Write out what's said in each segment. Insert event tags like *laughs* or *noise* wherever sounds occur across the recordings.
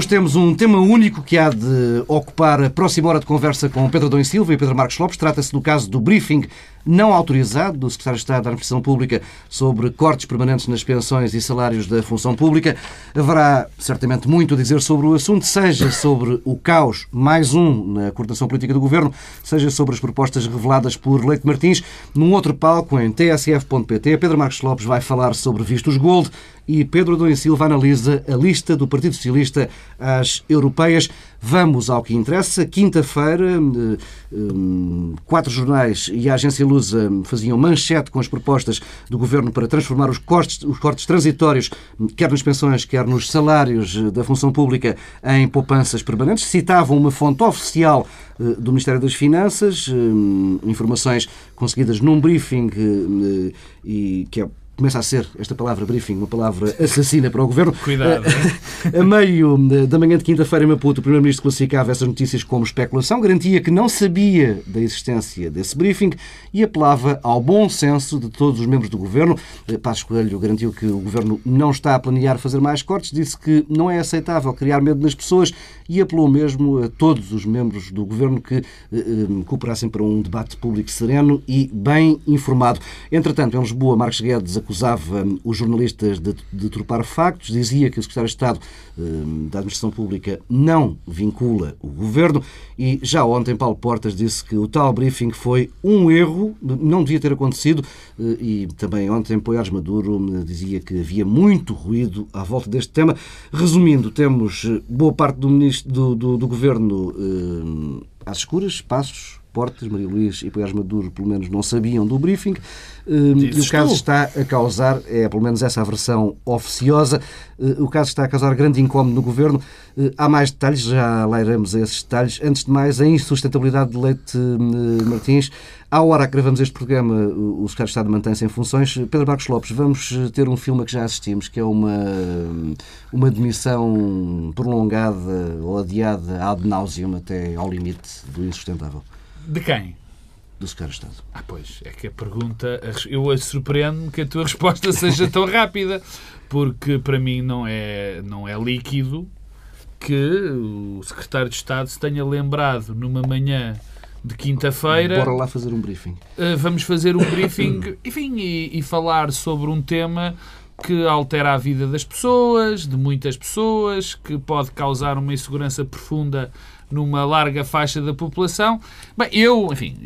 Hoje temos um tema único que há de ocupar a próxima hora de conversa com Pedro Dom Silva e Pedro Marcos Lopes. Trata-se do caso do briefing não autorizado do Secretário de Estado da Administração Pública sobre cortes permanentes nas pensões e salários da função pública. Haverá certamente muito a dizer sobre o assunto, seja sobre o caos, mais um na coordenação política do Governo, seja sobre as propostas reveladas por Leite Martins. Num outro palco, em tsf.pt, Pedro Marcos Lopes vai falar sobre vistos gold e Pedro Adão Silva analisa a lista do Partido Socialista às europeias. Vamos ao que interessa. Quinta-feira, eh, eh, quatro jornais e a agência Lusa faziam manchete com as propostas do Governo para transformar os cortes, os cortes transitórios, quer nas pensões, quer nos salários da função pública, em poupanças permanentes. Citavam uma fonte oficial eh, do Ministério das Finanças, informações conseguidas num briefing e que é começa a ser esta palavra briefing uma palavra assassina para o Governo. Cuidado. A meio da manhã de quinta-feira em Maputo, o Primeiro-Ministro classificava essas notícias como especulação, garantia que não sabia da existência desse briefing e apelava ao bom senso de todos os membros do Governo. Passos Coelho garantiu que o Governo não está a planear fazer mais cortes, disse que não é aceitável criar medo nas pessoas e apelou mesmo a todos os membros do Governo que eh, eh, cooperassem para um debate público sereno e bem informado. Entretanto, em Lisboa, Marcos Guedes acusava hum, os jornalistas de, de trupar factos, dizia que o Secretário de Estado hum, da Administração Pública não vincula o Governo e já ontem Paulo Portas disse que o tal briefing foi um erro, não devia ter acontecido eh, e também ontem Poiares Maduro hum, dizia que havia muito ruído à volta deste tema. Resumindo, temos eh, boa parte do, ministro, do, do, do Governo às escuras, passos, Portas, Maria Luís e Poiares Maduro, pelo menos, não sabiam do briefing. Hum, e o caso está a causar, é pelo menos essa a versão oficiosa, eh, o caso está a causar grande incómodo no Governo. Eh, há mais detalhes, já lá iremos a esses detalhes. Antes de mais, a insustentabilidade de Leite hum, Martins. À hora que gravamos este programa, o Secretário de Estado mantém-se em funções. Pedro Marcos Lopes, vamos ter um filme a que já assistimos, que é uma, uma demissão prolongada ou adiada ad nauseum até ao limite do insustentável. De quem? Do Secretário de Estado. Ah, pois, é que a pergunta. Eu surpreendo-me que a tua *laughs* resposta seja tão rápida, porque para mim não é, não é líquido que o Secretário de Estado se tenha lembrado numa manhã de quinta-feira. Bora lá fazer um briefing. Eh, vamos fazer um briefing, *coughs* enfim, e, e, falar sobre um tema que altera a vida das pessoas, de muitas pessoas, que pode causar uma insegurança profunda numa larga faixa da população. Bem, eu, enfim,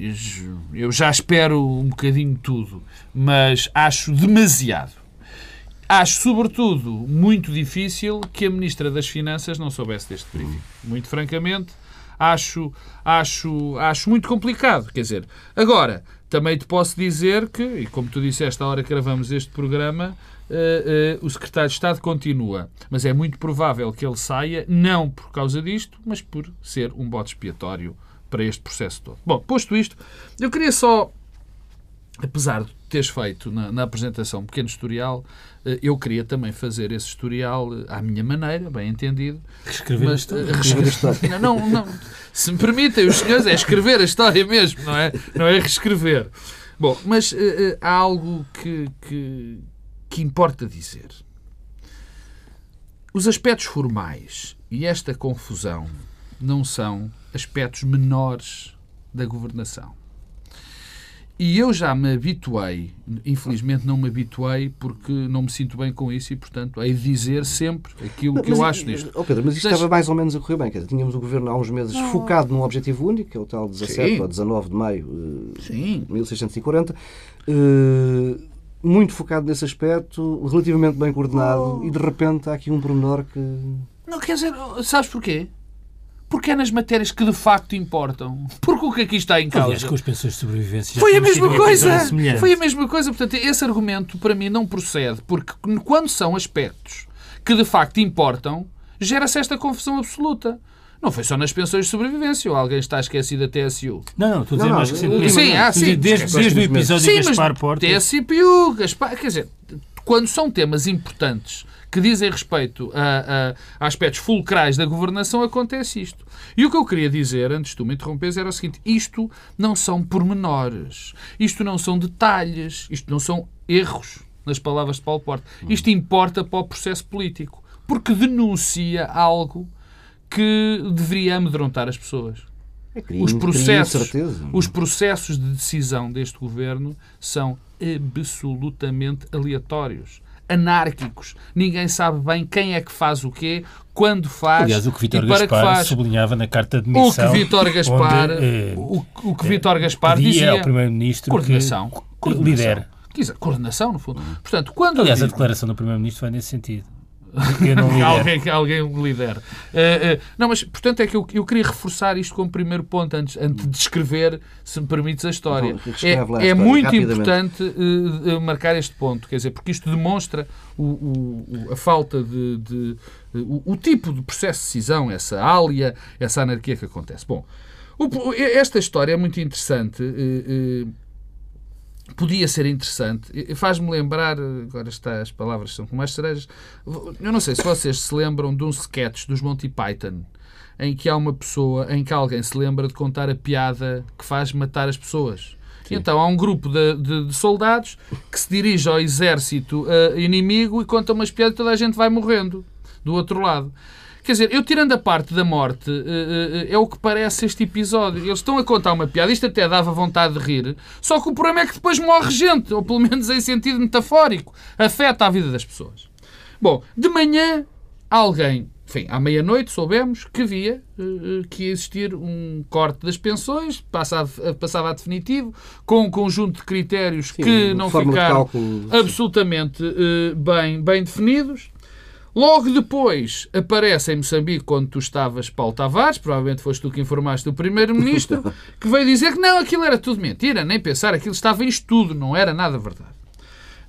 eu já espero um bocadinho tudo, mas acho demasiado. Acho, sobretudo, muito difícil que a Ministra das Finanças não soubesse deste briefing. Muito francamente, acho, acho, acho muito complicado. Quer dizer, agora, também te posso dizer que, e como tu disseste à hora que gravamos este programa, uh, uh, o secretário de Estado continua. Mas é muito provável que ele saia, não por causa disto, mas por ser um bote expiatório para este processo todo. Bom, posto isto, eu queria só, apesar de teres feito na, na apresentação um pequeno historial, uh, eu queria também fazer esse historial à minha maneira, bem entendido. Reescrever mas, a história. Não, não, não, se me permitem os senhores, é escrever a história mesmo, não é, não é reescrever. Bom, mas há algo que, que que importa dizer. Os aspectos formais e esta confusão não são aspectos menores da governação. E eu já me habituei, infelizmente não me habituei porque não me sinto bem com isso e, portanto, hei de dizer sempre aquilo que mas, eu acho nisto. Oh Pedro, mas isto Deixa... estava mais ou menos a correr bem. Quer dizer, tínhamos o governo há uns meses não. focado num objetivo único, que é o tal 17 Sim. ou 19 de maio eh, de 1640. Uh, muito focado nesse aspecto, relativamente bem coordenado, oh. e de repente há aqui um pormenor que. Não, quer dizer, sabes porquê? Porque é nas matérias que de facto importam. Porque o que aqui está em causa. Aliás, com as pensões de sobrevivência. Foi a mesma coisa! Foi a mesma coisa. Portanto, esse argumento para mim não procede. Porque quando são aspectos que de facto importam, gera-se esta confusão absoluta. Não foi só nas pensões de sobrevivência, ou alguém está esquecido da TSU. Não, não, estou a dizer mais recentemente. Sim, ah, sim. Desde, desde o episódio sim, Gaspar Porta. TSPU, Gaspar, quer dizer, quando são temas importantes que dizem respeito a, a, a, aspectos fulcrais da governação, acontece isto. E o que eu queria dizer, antes de tu me interromperes, era o seguinte: isto não são pormenores, isto não são detalhes, isto não são erros, nas palavras de Paulo Porta. Isto importa para o processo político, porque denuncia algo que deveria amedrontar as pessoas. É crime, Os processos, certeza. os processos de decisão deste governo são absolutamente aleatórios, anárquicos. Ninguém sabe bem quem é que faz o quê, quando faz Aliás, o que Vítor para que Gaspar faz. sublinhava na carta de O missão. que Vítor Gaspar, onde, eh, o, o que Vítor Gaspar dizia, ao Primeiro-Ministro coordenação, que coordenação. dizer, coordenação, no fundo. Portanto, quando Aliás, eu a digo- declaração do Primeiro-Ministro vai nesse sentido. *laughs* Alguém, alguém o lidere. Eh, eh, não, mas, portanto, é que eu, eu queria reforçar isto como primeiro ponto, antes, antes de descrever, se me permites, a história. Então, lá a É, é história, muito rapidamente. importante eh, marcar este ponto, quer dizer, porque isto demonstra o, o- o- a falta de. de- o, o tipo de processo de decisão, essa ália, essa anarquia que acontece. Bom, o- esta história é muito interessante. Podia ser interessante. Faz-me lembrar, agora está, as palavras são como as cerejas. Eu não sei se vocês se lembram de um sketch dos Monty Python em que há uma pessoa, em que alguém se lembra de contar a piada que faz matar as pessoas. Então há um grupo de, de- de soldados que se dirige ao exército eh, inimigo e conta umas piadas e toda a gente vai morrendo do outro lado. Quer dizer, eu tirando a parte da morte, eh, eh, é o que parece este episódio. Eles estão a contar uma piada, isto até dava vontade de rir, só que o problema é que depois morre gente, ou pelo menos em sentido metafórico, afeta a vida das pessoas. Bom, de manhã, alguém, enfim, à meia-noite soubemos que via eh, eh, que ia existir um corte das pensões, passava, passava a definitivo, com um conjunto de critérios que uma não ficaram absolutamente eh, bem, bem definidos. Logo depois aparece em Moçambique, quando tu estavas, Paulo Tavares, provavelmente foste tu que informaste o Primeiro-Ministro, *laughs* que veio dizer que não, aquilo era tudo mentira, nem pensar, aquilo estava em estudo, não era nada verdade.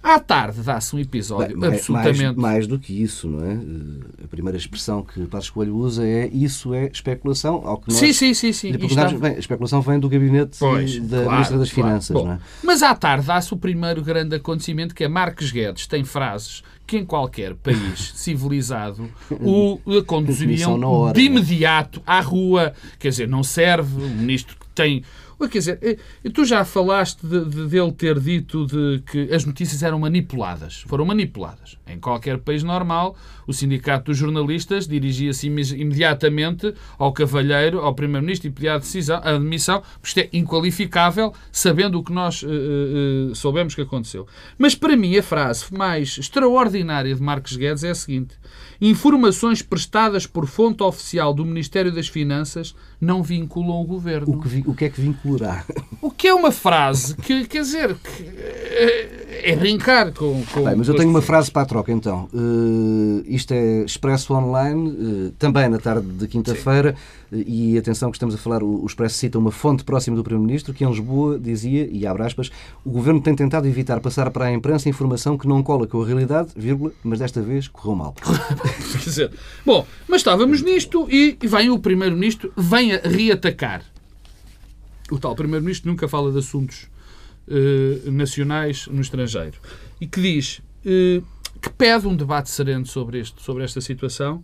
À tarde dá-se um episódio Bem, mais- absolutamente. mais, mais do que isso, não é? Eh, A primeira expressão que Passos Coelho usa é isso é especulação, ao que nós Sim, sim, sim, sim. E estava- bem, a especulação vem do gabinete Pois, da claro, Ministra das claro. Finanças, Bom, não é? Mas à tarde dá-se o primeiro grande acontecimento que é Marcos Guedes tem frases que em qualquer país *laughs* civilizado o conduziriam hora, de é? imediato à rua. Quer dizer, não serve um ministro tem... Quer dizer, tu já falaste de, de- dele ter dito de que as notícias eram manipuladas. Foram manipuladas. Em qualquer país normal, o Sindicato dos Jornalistas dirigia-se ime- imediatamente ao Cavalheiro, ao Primeiro-Ministro e pedia a, decisão, a admissão, porque isto é inqualificável, sabendo o que nós eh, eh, soubemos que aconteceu. Mas para mim a frase mais extraordinária de Marcos Guedes é a seguinte: informações prestadas por fonte oficial do Ministério das Finanças não vinculam o governo. O que, o que é que vinculará? *laughs* O que é uma frase que, quer dizer, que é, é brincar com. com Bem, mas eu tenho uma frase para a troca então. Eh, isto é Expresso Online, eh, também na tarde de quinta-feira, eh, e atenção que estamos a falar, o, Expresso cita uma fonte próxima do Primeiro-Ministro que em Lisboa dizia, e abre aspas, o Governo tem tentado evitar passar para a imprensa informação que não cola com a realidade, vírgula, mas desta vez correu mal. *laughs* Quer dizer, bom, mas estávamos nisto e vem o Primeiro-Ministro, vem a reatacar. O tal Primeiro-Ministro nunca fala de assuntos eh, nacionais no estrangeiro. E que diz eh, que pede um debate sereno sobre, este, sobre esta situação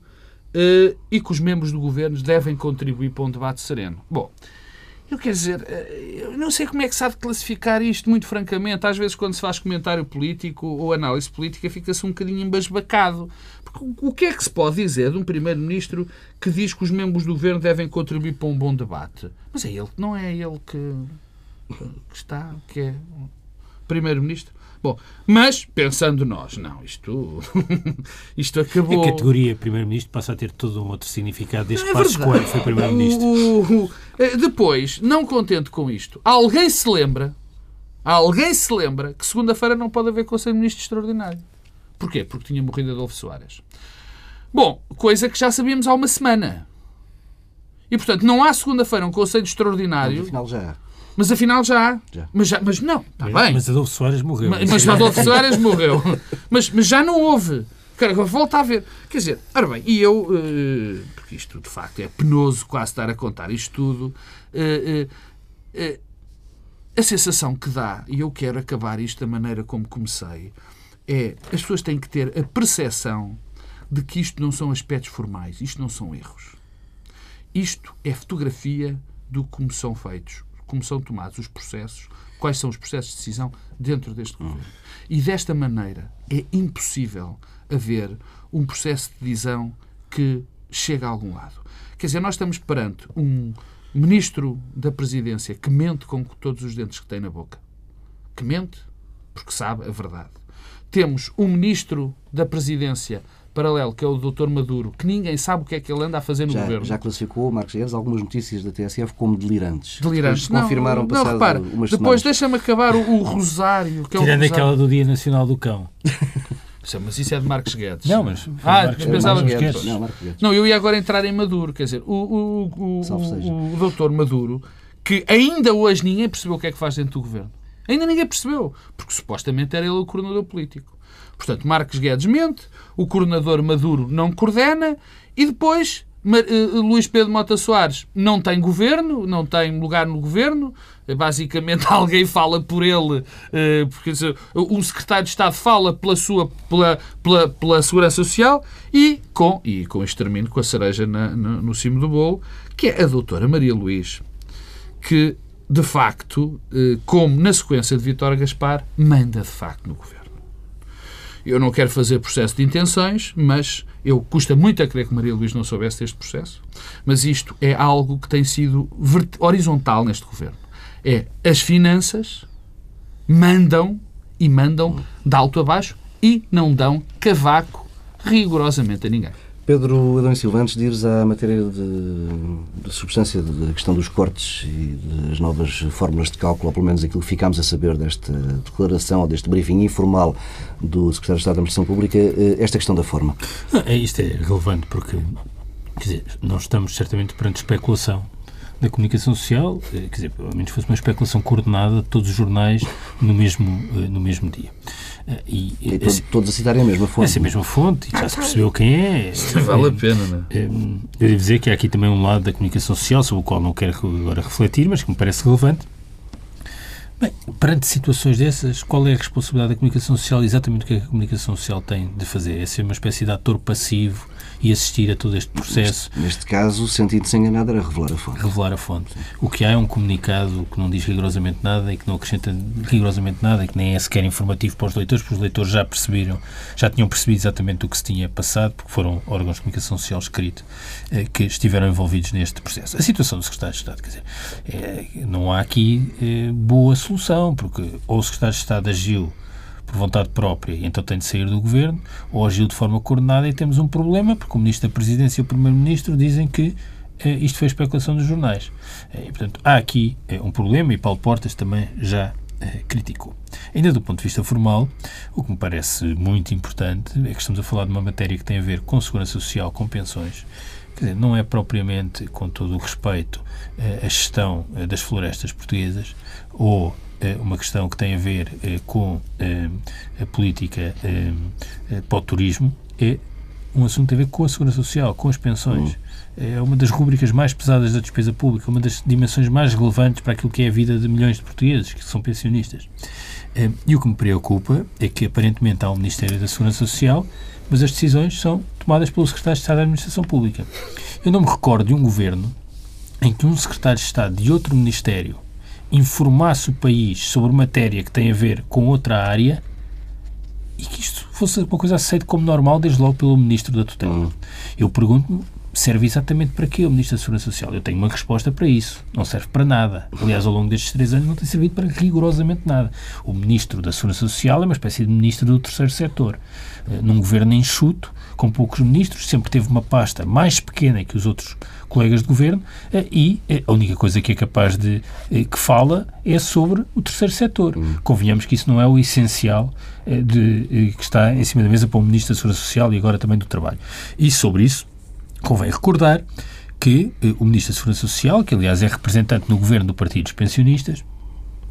e que os membros do governo devem contribuir para um debate sereno. Bom, eu quero dizer, eh, eu não sei como é que de classificar isto, muito francamente. Às vezes, quando se faz comentário político ou análise política, fica-se um bocadinho embasbacado. Porque o- que é que se pode dizer de um Primeiro-Ministro que diz que os membros do Governo devem contribuir para um bom debate? Mas é ele, não é ele que, que está, que é Primeiro-Ministro? Bom, mas pensando nós, não, isto, *laughs* isto A acabou. categoria Primeiro-Ministro passa a ter todo um outro significado desde que É Passos. Coelho foi Primeiro-Ministro. Eh, Depois, não contente com isto, alguém se lembra, alguém se lembra que segunda-feira não pode haver Conselho de Ministros Extraordinário. Porquê? Porque tinha morrido Adolfo Soares. Bom, coisa que já sabíamos há uma semana. E, portanto, não há segunda-feira um Conselho Extraordinário, Afinal já há. Mas afinal já há. Já. Mas, já, mas não, está bem. Mas Adolfo Soares morreu. Mas, mas Adolfo Soares morreu. Mas, mas já não houve. Cara, agora volta a ver. Quer dizer, ora bem, e eu, eh, porque isto de facto é penoso quase estar a contar isto tudo, eh, eh, a sensação que dá, e eu quero acabar isto da maneira como comecei, é as pessoas têm que ter a percepção de que isto não são aspectos formais, isto não são erros. Isto é fotografia do como são feitos, como são tomados os processos, quais são os processos de decisão dentro deste governo. E desta maneira é impossível haver um processo de decisão que chega a algum lado. Quer dizer, nós estamos perante um ministro da presidência que mente com todos os dentes que tem na boca. Que mente porque sabe a verdade. Temos um ministro da presidência paralelo, que é o Dr. Maduro, que ninguém sabe o que é que ele anda a fazer no Já, governo. já classificou, Marcos Guedes, algumas notícias da TSF como delirantes. Delirantes. Depois confirmaram não, passado não, repara, umas depois deixa-me acabar o, o Rosário, que é o Tirando Rosário. aquela do Dia Nacional do Cão. Isso é- Mas isso é de Marcos Guedes. Não, mas. Ah, Marcos- pensava- Marcos Guedes. Guedes. Não, Marcos Guedes. Não, eu ia agora entrar em Maduro. Quer dizer, o, o, o, o, o doutor Maduro, que ainda hoje ninguém percebeu o que é que faz dentro do governo. Ainda ninguém percebeu. Porque supostamente era ele o coordenador político. Portanto, Marcos Guedes mente, o coordenador Maduro não coordena e depois Ma- eh, Luís Pedro Mota Soares não tem governo, não tem lugar no governo. Eh, Basicamente, *laughs* alguém fala por ele, eh, porque um secretário de Estado fala pela sua pela, pela, pela Segurança Social e com, e com isto termino com a cereja na- no, no cimo do bolo, que é a doutora Maria Luís, que de facto, eh, como na sequência de Vítor Gaspar, manda de facto no governo. Eu não quero fazer processo de intenções, mas eu custa muito a crer que Maria Luís não soubesse deste processo. Mas isto é algo que tem sido horizontal neste governo. É as finanças mandam e mandam de alto a baixo e não dão cavaco rigorosamente a ninguém. Pedro Adão e Silva, antes de ires à matéria de, de substância da questão dos cortes e das novas fórmulas de cálculo, ou pelo menos aquilo que ficámos a saber desta declaração ou deste briefing informal do Secretário de Estado da Administração Pública, eh, esta questão da forma. Não, é, isto é relevante porque, quer dizer, nós estamos certamente perante especulação da comunicação social, eh, quer dizer, pelo menos fosse uma especulação coordenada de todos os jornais no mesmo, eh, no mesmo dia. E, E todos a citarem a mesma fonte. essa mesma fonte, e já se percebeu quem é. Vale a Eh, pena, não é? eh, Eu devo dizer que há aqui também um lado da comunicação social sobre o qual não quero agora refletir, mas que me parece relevante. Bem, perante situações dessas, qual é a responsabilidade da comunicação social? Exatamente o que é que a comunicação social tem de fazer? É ser uma espécie de ator passivo e assistir a todo este processo, Neste caso, sentindo-se enganado, era revelar a fonte. revelar a fonte. O que há é um comunicado que não diz rigorosamente nada e que não acrescenta rigorosamente nada e que nem é sequer informativo para os leitores, porque os leitores já perceberam, já tinham percebido exatamente o que se tinha passado, porque foram órgãos de comunicação social escrito eh, que estiveram envolvidos neste processo. A situação do Secretário de Estado, quer dizer, eh, não há aqui eh, boa solução, porque ou o Secretário de Estado agiu por vontade própria então tem de sair do governo, ou agiu de forma coordenada e temos um problema, porque o Ministro da Presidência e o Primeiro-Ministro dizem que eh, isto foi especulação dos jornais. Eh, e, portanto, há aqui eh, um problema e Paulo Portas também já eh, criticou. Ainda do ponto de vista formal, o que me parece muito importante é que estamos a falar de uma matéria que tem a ver com segurança social, com pensões. Quer dizer, não é propriamente, com todo o respeito, eh, a gestão eh, das florestas portuguesas ou uma questão que tem a ver eh, com eh, a política eh, eh, para o turismo, é um assunto que tem a ver com a segurança social, com as pensões. É uma das rubricas mais pesadas da despesa pública, uma das dimensões mais relevantes para aquilo que é a vida de milhões de portugueses que são pensionistas. Eh, E o que me preocupa é que aparentemente há um Ministério da Segurança Social, mas as decisões são tomadas pelo Secretário de Estado da Administração Pública. Eu não me recordo de um governo em que um Secretário de Estado de outro Ministério informasse o país sobre matéria que tem a ver com outra área e que isto fosse uma coisa aceita como normal, desde logo pelo Ministro da Tutela. Eu pergunto-me, serve exatamente para quê o Ministro da Segurança Social? Eu tenho uma resposta para isso. Não serve para nada. Aliás, ao longo destes três anos não tem servido para rigorosamente nada. O Ministro da Segurança Social é uma espécie de Ministro do Terceiro Setor. Eh, Num governo enxuto, com poucos ministros, sempre teve uma pasta mais pequena que os outros colegas de governo eh, e eh, a única coisa que é capaz de eh, que fala é sobre o terceiro setor. Convenhamos que isso não é o essencial de, que está em cima da mesa para o Ministro da Segurança Social e agora também do Trabalho. E sobre isso, convém recordar que o Ministro da Segurança Social, que aliás é representante no governo do Partido dos Pensionistas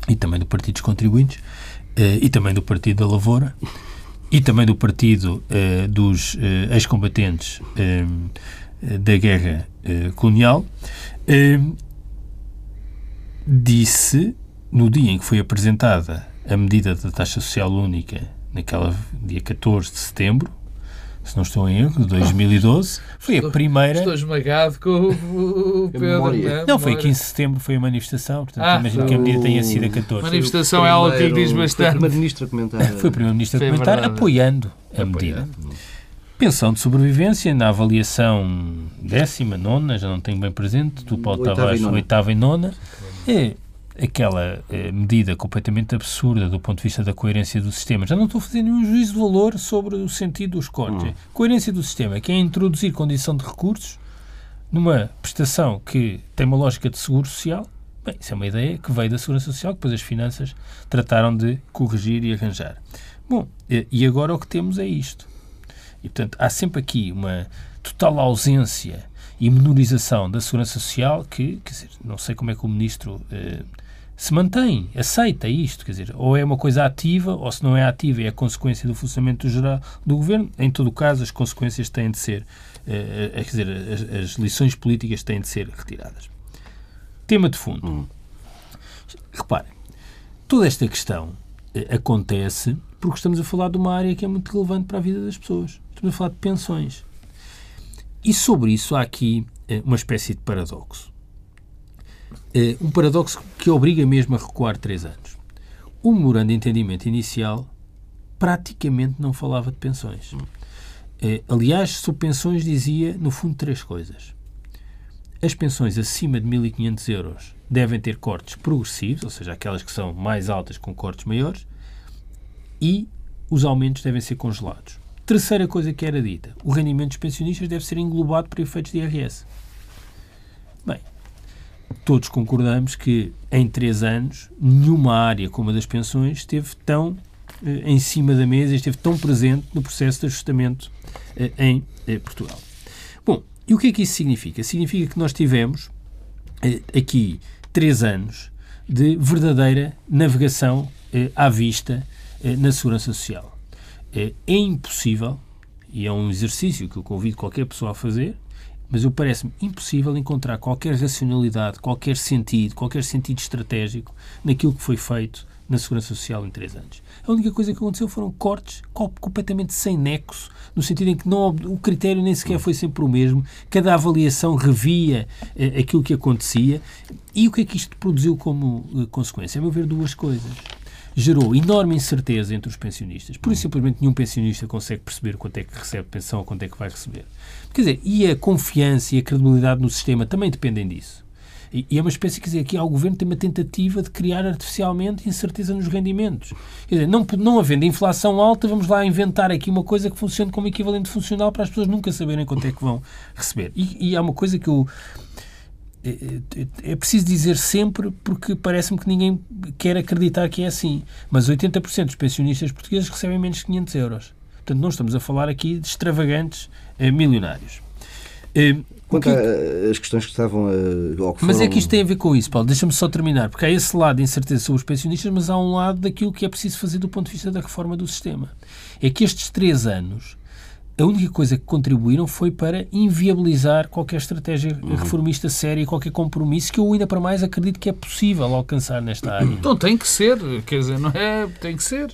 e também do Partido dos Contribuintes e também do Partido da Lavoura e também do Partido dos Ex-Combatentes da Guerra eh, Colonial, eh, disse, no dia em que foi apresentada a medida da taxa social única, naquela dia 14 de setembro, se não estou em erro, de 2012, foi a primeira. Estou esmagado com o, o *laughs* Pedro. né? Não, foi Memória. 15 de setembro, foi a manifestação, portanto, Ah, imagino que a medida tenha sido a 14. Manifestação é algo que diz Foi o bastante. Primeiro-Ministro a comentar. Foi o Primeiro-Ministro a comentar, apoiando a medida. Apoiando. Pensão de sobrevivência, na avaliação décima, nona, já não tenho bem presente, do Paulo Oitava Tavares, e nona. oitava e nona, é aquela eh, medida completamente absurda do ponto de vista da coerência do sistema. Já não estou a fazer nenhum juízo de valor sobre o sentido dos cortes. É Coerência do sistema, que é introduzir condição de recursos numa prestação que tem uma lógica de seguro social. Bem, isso é uma ideia que veio da Segurança Social, que depois as finanças trataram de corrigir e arranjar. Bom, e e agora o que temos é isto. E, portanto, há sempre aqui uma total ausência e menorização da Segurança Social que, quer dizer, não sei como é que o Ministro eh, se mantém, aceita isto, quer dizer, ou é uma coisa ativa, ou se não é ativa, é a consequência do funcionamento geral do Governo. Em todo o caso, as consequências têm de ser, eh, eh, quer dizer, as, as lições políticas têm de ser retiradas. Tema de fundo. Reparem, toda esta questão eh, acontece porque estamos a falar de uma área que é muito relevante para a vida das pessoas. Estamos a falar de pensões. E sobre isso há aqui eh, uma espécie de paradoxo. Eh, um paradoxo que obriga mesmo a recuar três anos. O memorando de entendimento inicial praticamente não falava de pensões. Eh, aliás, sobre pensões dizia, no fundo, três coisas. As pensões acima de 1.500 euros devem ter cortes progressivos, ou seja, aquelas que são mais altas com cortes maiores, e os aumentos devem ser congelados. Terceira coisa que era dita, o rendimento dos pensionistas deve ser englobado por efeitos de IRS. Bem, todos concordamos que em três anos nenhuma área como a das pensões esteve tão eh, em cima da mesa, esteve tão presente no processo de ajustamento eh, em eh, Portugal. Bom, e o que é que isso significa? Significa que nós tivemos eh, aqui três anos de verdadeira navegação eh, à vista eh, na segurança social. É impossível, e é um exercício que eu convido qualquer pessoa a fazer, mas eu parece-me impossível encontrar qualquer racionalidade, qualquer sentido, qualquer sentido estratégico naquilo que foi feito na Segurança Social em três anos. A única coisa que aconteceu foram cortes co- completamente sem nexo, no sentido em que não, o critério nem sequer foi sempre o mesmo, cada avaliação revia eh, aquilo que acontecia. E o que é que isto produziu como eh, consequência? A meu ver, duas coisas gerou enorme incerteza entre os pensionistas. Por isso, simplesmente, nenhum pensionista consegue perceber quanto é que recebe pensão ou quanto é que vai receber. Quer dizer, e a confiança e a credibilidade no sistema também dependem disso. E, é uma espécie, quer dizer, aqui há o governo tem uma tentativa de criar artificialmente incerteza nos rendimentos. Quer dizer, não, não havendo inflação alta, vamos lá inventar aqui uma coisa que funcione como equivalente funcional para as pessoas nunca saberem quanto é que vão receber. E, e há uma coisa que eu é, é- é preciso dizer sempre porque parece-me que ninguém quer acreditar que é assim. Mas 80% dos pensionistas portugueses recebem menos de 500 euros. Portanto, não estamos a falar aqui de extravagantes eh, milionários. Eh, Quanto que- às questões que estavam a. ou que mas é foram- que isto tem a ver com isso, Paulo. Deixa-me só terminar, porque há esse lado de incerteza sobre os pensionistas, mas há um lado daquilo que é preciso fazer do ponto de vista da reforma do sistema. É que estes três anos, a única coisa que contribuíram foi para inviabilizar qualquer estratégia reformista séria e qualquer compromisso que eu ainda para mais acredito que é possível alcançar nesta área. Então tem que ser, quer dizer, não é? Tem que ser.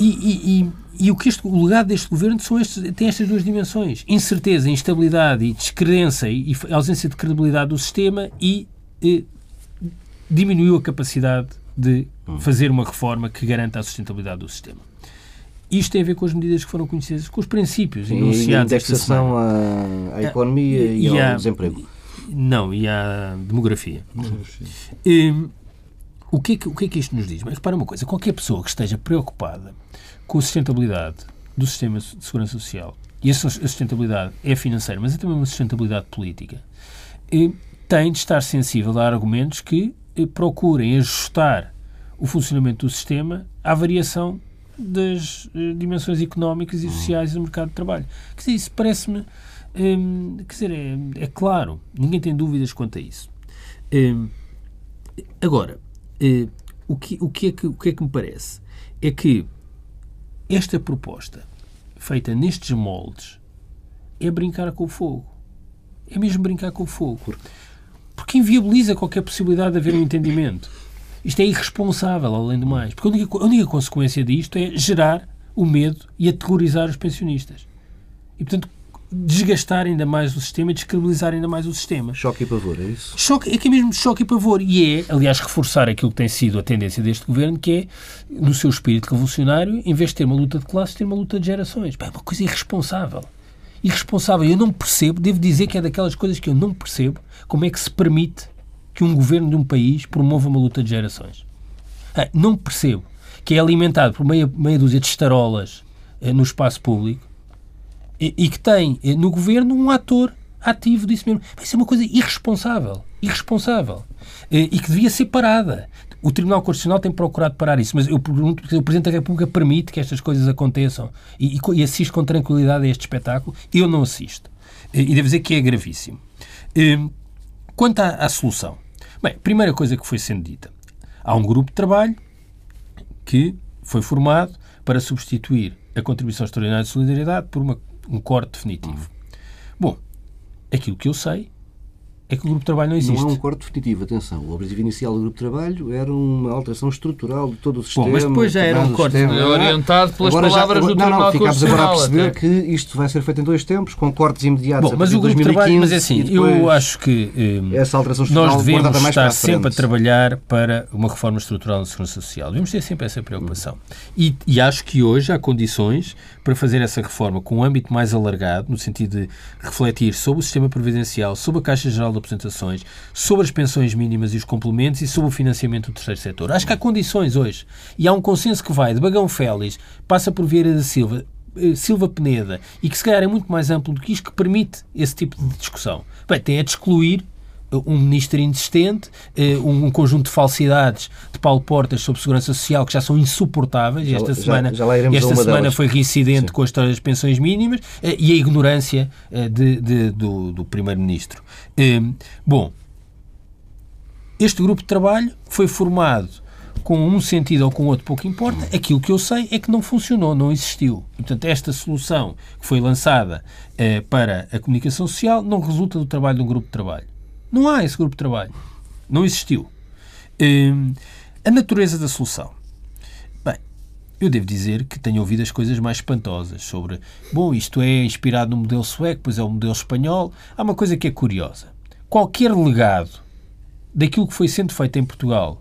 E, e- e- e o, que este, o legado deste governo são estes, tem estas duas dimensões: incerteza, instabilidade e descrença e, e ausência de credibilidade do sistema e eh, diminuiu a capacidade de fazer uma reforma que garanta a sustentabilidade do sistema. Isto tem a ver com as medidas que foram conhecidas, com os princípios E a enunciados esta indexação à, à economia e, e ao desemprego. Não, e à demografia. Hum, o, que é que, o que é que isto nos diz? Mas repara uma coisa, qualquer pessoa que esteja preocupada com a sustentabilidade do sistema de segurança social, e a sus- a sustentabilidade é financeira, mas é também uma sustentabilidade política, eh, tem de estar sensível a argumentos que eh, procurem ajustar o funcionamento do sistema à variação das eh, dimensões económicas e sociais do mercado de trabalho. Quer dizer, isso parece-me. hum, quer dizer, é, é claro, ninguém tem dúvidas quanto a isso. Hum, agora, eh, o, que, o, que é que, o que é que me parece? É que esta proposta, feita nestes moldes, é brincar com o fogo. É mesmo brincar com o fogo. Porque inviabiliza qualquer possibilidade de haver um entendimento. Isto é irresponsável, além do mais. Porque a única, a única consequência disto é gerar o medo e aterrorizar os pensionistas. E, portanto, desgastar ainda mais o sistema e descredibilizar ainda mais o sistema. Choque e pavor, é isso? Choque, é que é mesmo choque e pavor. E é, aliás, reforçar aquilo que tem sido a tendência deste governo, que é, no seu espírito revolucionário, em vez de ter uma luta de classes, ter uma luta de gerações. Pá, É uma coisa irresponsável. irresponsável. Eu não percebo, devo dizer que é daquelas coisas que eu não percebo como é que se permite que um governo de um país promova uma luta de gerações. Ah, não percebo que é alimentado por meia, meia dúzia de estarolas eh, no espaço público e, e que tem eh, no governo um ator ativo disso mesmo. Isso é uma coisa irresponsável. Irresponsável. Eh, e que devia ser parada. O Tribunal Constitucional tem procurado parar isso, mas eu pergunto o Presidente da República permite que estas coisas aconteçam e, e, assiste com tranquilidade a este espetáculo. Eu não assisto. E devo dizer que é gravíssimo. Quanto à, à solução. Bem, primeira coisa que foi sendo dita. Há um grupo de trabalho que foi formado para substituir a contribuição extraordinária de solidariedade por uma, um corte definitivo. Bom, aquilo que eu sei é que o grupo de trabalho não existe. Não é um corte definitivo, atenção. O objetivo inicial do grupo de trabalho era uma alteração estrutural de todo o sistema. Bom, mas depois já era um corte sistema. orientado pelas agora palavras já, do não, Tribunal não, ficámos agora a perceber até. que isto vai ser feito em dois tempos, com cortes imediatos Bom, mas o grupo de trabalho, mas é assim, eu acho que eh, essa alteração estrutural nós devemos estar sempre a trabalhar para uma reforma estrutural na segurança social. Devemos ter sempre essa preocupação. E, e acho que hoje há condições para fazer essa reforma com um âmbito mais alargado, no sentido de refletir sobre o sistema previdencial, sobre a Caixa Geral de Apresentações, sobre as pensões mínimas e os complementos e sobre o financiamento do terceiro setor. Acho que há condições hoje. E há um consenso que vai de Bagão Félix, passa por Vieira da Silva, eh, Silva Peneda, e que se calhar é muito mais amplo do que isto, que permite esse tipo de discussão. Bem, tem a de excluir um ministro insistente, eh, um conjunto de falsidades de Paulo Portas sobre segurança social que já são insuportáveis. Já, esta já, semana, já esta semana delas. foi reincidente Sim. com a história das pensões mínimas eh, e a ignorância eh, de, de, do, do primeiro-ministro. Bom, este grupo de trabalho foi formado com um sentido ou com outro, pouco importa. Aquilo que eu sei é que não funcionou, não existiu. E, portanto, esta solução que foi lançada para a comunicação social não resulta do trabalho de um grupo de trabalho. Não há esse grupo de trabalho. Não existiu. Hum, a natureza da solução. Bem, eu devo dizer que tenho ouvido as coisas mais espantosas sobre, bom, isto é inspirado no modelo sueco, pois é o modelo espanhol. Há uma coisa que é curiosa. Qualquer legado daquilo que foi sendo feito em Portugal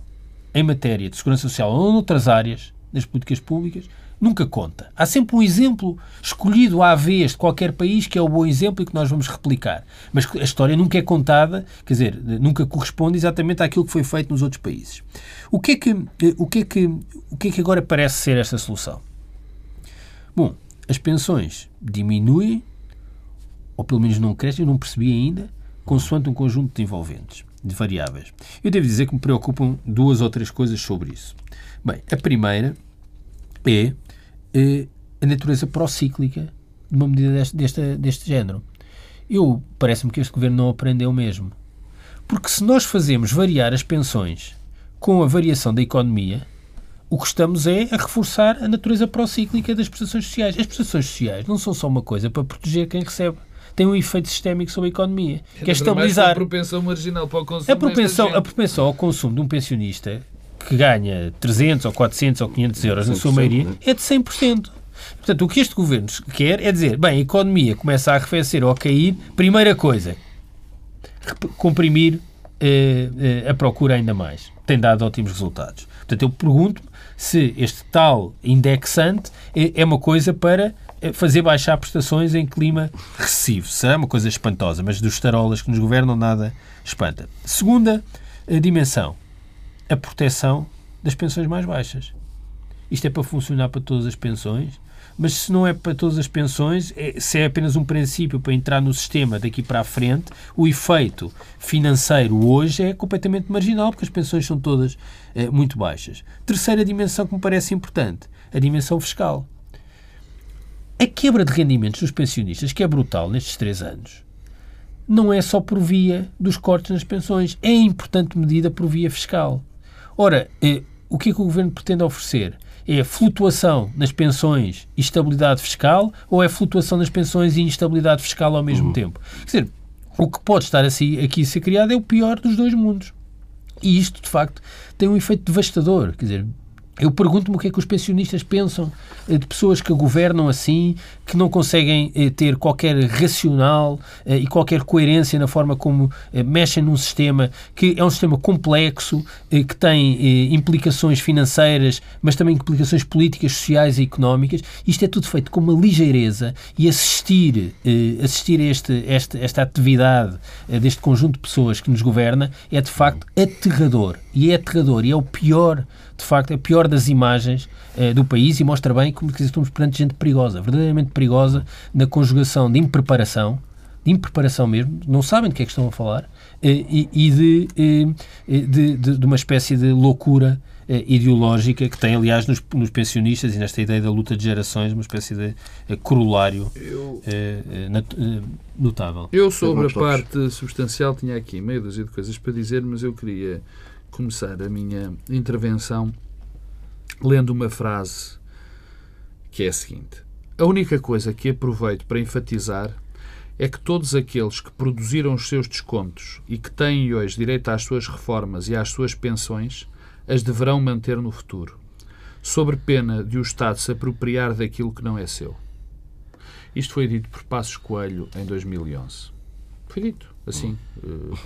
em matéria de segurança social ou noutras áreas das políticas públicas nunca conta. Há sempre um exemplo escolhido à vez de qualquer país que é o bom exemplo e que nós vamos replicar. Mas a história nunca é contada, quer dizer, nunca corresponde exatamente àquilo que foi feito nos outros países. O que é que, o que, é que, o que, é que agora parece ser esta solução? Bom, as pensões diminuem, ou pelo menos não crescem, eu não percebi ainda, consoante um conjunto de envolventes, de variáveis. Eu devo dizer que me preocupam duas ou três coisas sobre isso. Bem, a primeira é eh, a natureza procíclica de uma medida deste, deste, deste género. Eu parece-me que este governo não aprendeu mesmo. Porque se nós fazemos variar as pensões com a variação da economia, o que estamos é a reforçar a natureza procíclica das prestações sociais. As prestações sociais não são só uma coisa para proteger quem recebe. Tem um efeito sistémico sobre a economia, é que é estabilizar. A propensão marginal para o consumo. A propensão, a propensão ao consumo de um pensionista que ganha 300 ou 400 ou 500 euros na sua maioria né? é de 100%. Portanto, o que este governo quer é dizer, bem, a economia começa a arrefecer ou a cair, primeira coisa, comprimir eh, eh, a procura ainda mais. Tem dado ótimos resultados. Portanto, eu pergunto se este tal indexante é, é uma coisa para eh, fazer baixar prestações em clima recessivo. Será uma coisa espantosa, mas dos tarolas que nos governam nada espanta. Segunda dimensão, a proteção das pensões mais baixas. Isto é para funcionar para todas as pensões, mas se não é para todas as pensões, é, se é apenas um princípio para entrar no sistema daqui para a frente, o efeito financeiro hoje é completamente marginal, porque as pensões são todas é, muito baixas. Terceira dimensão que me parece importante, a dimensão fiscal. A quebra de rendimentos dos pensionistas, que é brutal nestes três anos, não é só por via dos cortes nas pensões, é em importante medida por via fiscal. Ora, eh, o que é que o Governo pretende oferecer? É flutuação nas pensões e estabilidade fiscal ou é flutuação nas pensões e instabilidade fiscal ao mesmo uhum. tempo? Quer dizer, o que pode estar assim, aqui a ser criado é o pior dos dois mundos. E isto, de facto, tem um efeito devastador. Quer dizer, Eu pergunto-me o que é que os pensionistas pensam eh, de pessoas que governam assim, que não conseguem eh, ter qualquer racional eh, e qualquer coerência na forma como mexem num sistema que é um sistema complexo, que tem implicações financeiras, mas também implicações políticas, sociais e económicas. Isto é tudo feito com uma ligeireza e assistir, assistir a este, esta, esta atividade deste conjunto de pessoas que nos governa é de facto aterrador. E é aterrador e é o pior de facto, é a pior das imagens eh, do país e mostra bem como que estamos perante gente perigosa, verdadeiramente perigosa, na conjugação de impreparação, de impreparação mesmo, não sabem de que é que estão a falar, eh, e, e de, eh, de, de, de, uma espécie de loucura ideológica que tem, aliás, nos, nos, pensionistas e nesta ideia da luta de gerações, uma espécie de corolário eu, notável. Eu, sobre a parte substancial, tinha aqui meio dúzia de coisas para dizer, mas eu queria começar a minha intervenção lendo uma frase que é a seguinte: A única coisa que aproveito para enfatizar é que todos aqueles que produziram os seus descontos e que têm hoje direito às suas reformas e às suas pensões as deverão manter no futuro, sob pena de o Estado se apropriar daquilo que não é seu. Isto foi dito por Passos Coelho em 2011. Foi dito assim.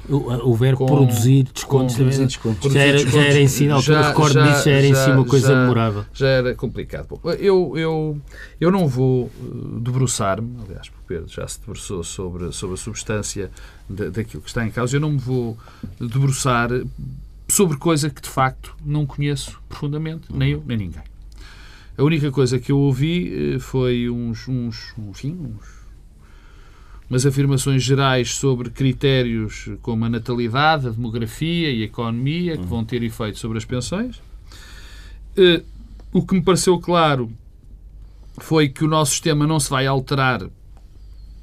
O, o verbo com, produzir descontos, também, descontos. Já, era, já era em si, na altura, já, recordo já, disso, já era em si uma coisa memorável. Já era complicado. Bom, eu, eu, eu não vou eh, debruçar-me, aliás, porque Pedro já se debruçou sobre, sobre a substância de, daquilo que está em causa, eu não me vou debruçar sobre coisa que de facto não conheço profundamente, nem eu, nem ninguém. A única coisa que eu ouvi eh, foi uns, uns, enfim, uns umas afirmações gerais sobre critérios como a natalidade, a demografia e a economia que vão ter efeito sobre as pensões. Eh, o que me pareceu claro foi que o nosso sistema não se vai alterar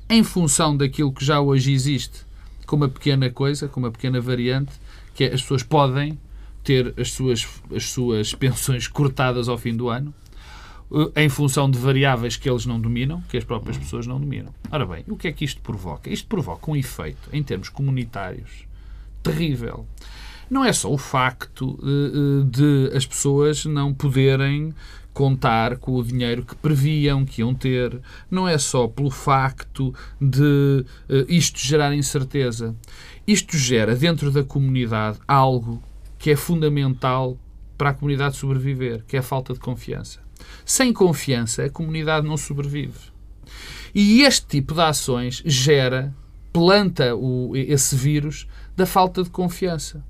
em função daquilo que já hoje existe, com uma pequena coisa, com uma pequena variante, que é as pessoas podem ter as suas, as suas pensões cortadas ao fim do ano em função de variáveis que eles não dominam, que as próprias pessoas não dominam. Ora bem, o que é que isto provoca? Isto provoca um efeito, em termos comunitários, terrível. Não é só o facto eh, eh, de as pessoas não poderem contar com o dinheiro que previam que iam ter. Não é só pelo facto de isto gerar incerteza. Isto gera dentro da comunidade algo que é fundamental para a comunidade sobreviver, que é a falta de confiança. Sem confiança, a comunidade não sobrevive. E este tipo de ações gera, planta o, esse vírus da falta de confiança.